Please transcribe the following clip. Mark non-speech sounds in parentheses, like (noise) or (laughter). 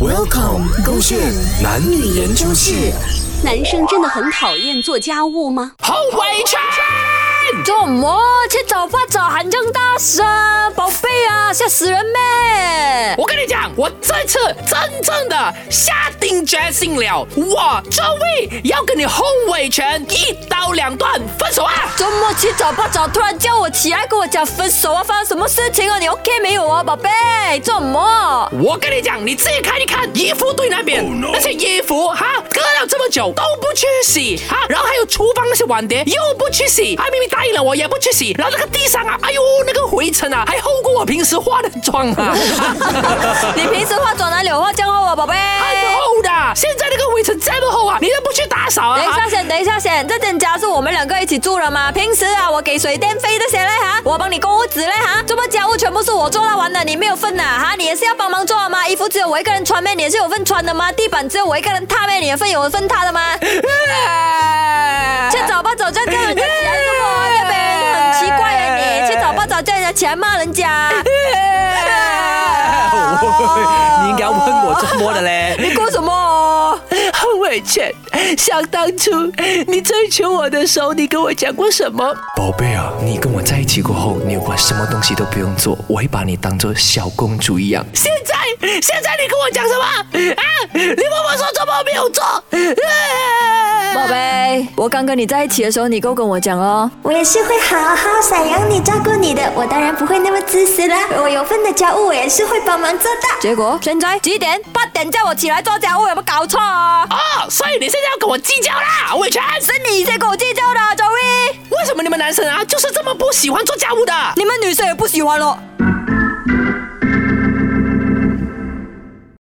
Welcome，勾线男女研究室。男生真的很讨厌做家务吗？后悔去！做么去找发找喊这样大声，宝贝啊，吓死人咩！我跟你讲，我这次真正的下定决心了，我这位要跟你后尾拳一刀两断，分手啊！周末去找发找，突然叫我起来跟我讲分手啊，发生什么事情啊？你 OK 没有啊，宝贝？做么？我跟你讲，你自己看一看衣服堆那边，那些衣服哈，隔了这么久都不去洗哈，然后还有厨房那些碗碟又不去洗，还明明答应了我也不去洗，然后那个地上啊，哎呦那个灰尘啊，还厚过我平时化的妆啊，(laughs) 你平时化妆哪里有化这样厚啊，宝贝？很厚的，现在那个灰尘这么厚啊，你都不去打扫啊？等一下先，等一下先，这间家是我们两个一起住了吗？平时啊，我给水电费这些嘞哈，我帮你购物纸嘞哈，这么家务全部是我做到完的，你没有份呐哈，你也是要帮忙做的吗？衣服只有我一个人穿咩？你也是有份穿的吗？地板只有我一个人踏咩？你的份有份踏的吗？去找吧找，这样叫 (laughs) 人家起来做么？那边很奇怪啊你，去找吧找，叫人家起来骂人家。你要问我怎么的嘞？你哭什么？很委屈，想当初你追求我的时候，你跟我讲过什么？宝贝啊，你跟我在一起过后，你管什么东西都不用做，我会把你当做小公主一样。现在现在你跟我讲什么啊？你问我说怎么没有做？宝贝，我刚跟你在一起的时候，你够跟我讲哦。我也是会好好赡养你、照顾你的，我当然不会那么自私啦。我有份的家务，我也是会帮忙做的。结果现在几点？八点叫我起来做家务，有没有搞错啊？哦，所以你现在要跟我计较啦，伟全。是你先跟我计较的，周一。为什么你们男生啊就是这么不喜欢做家务的？你们女生也不喜欢咯。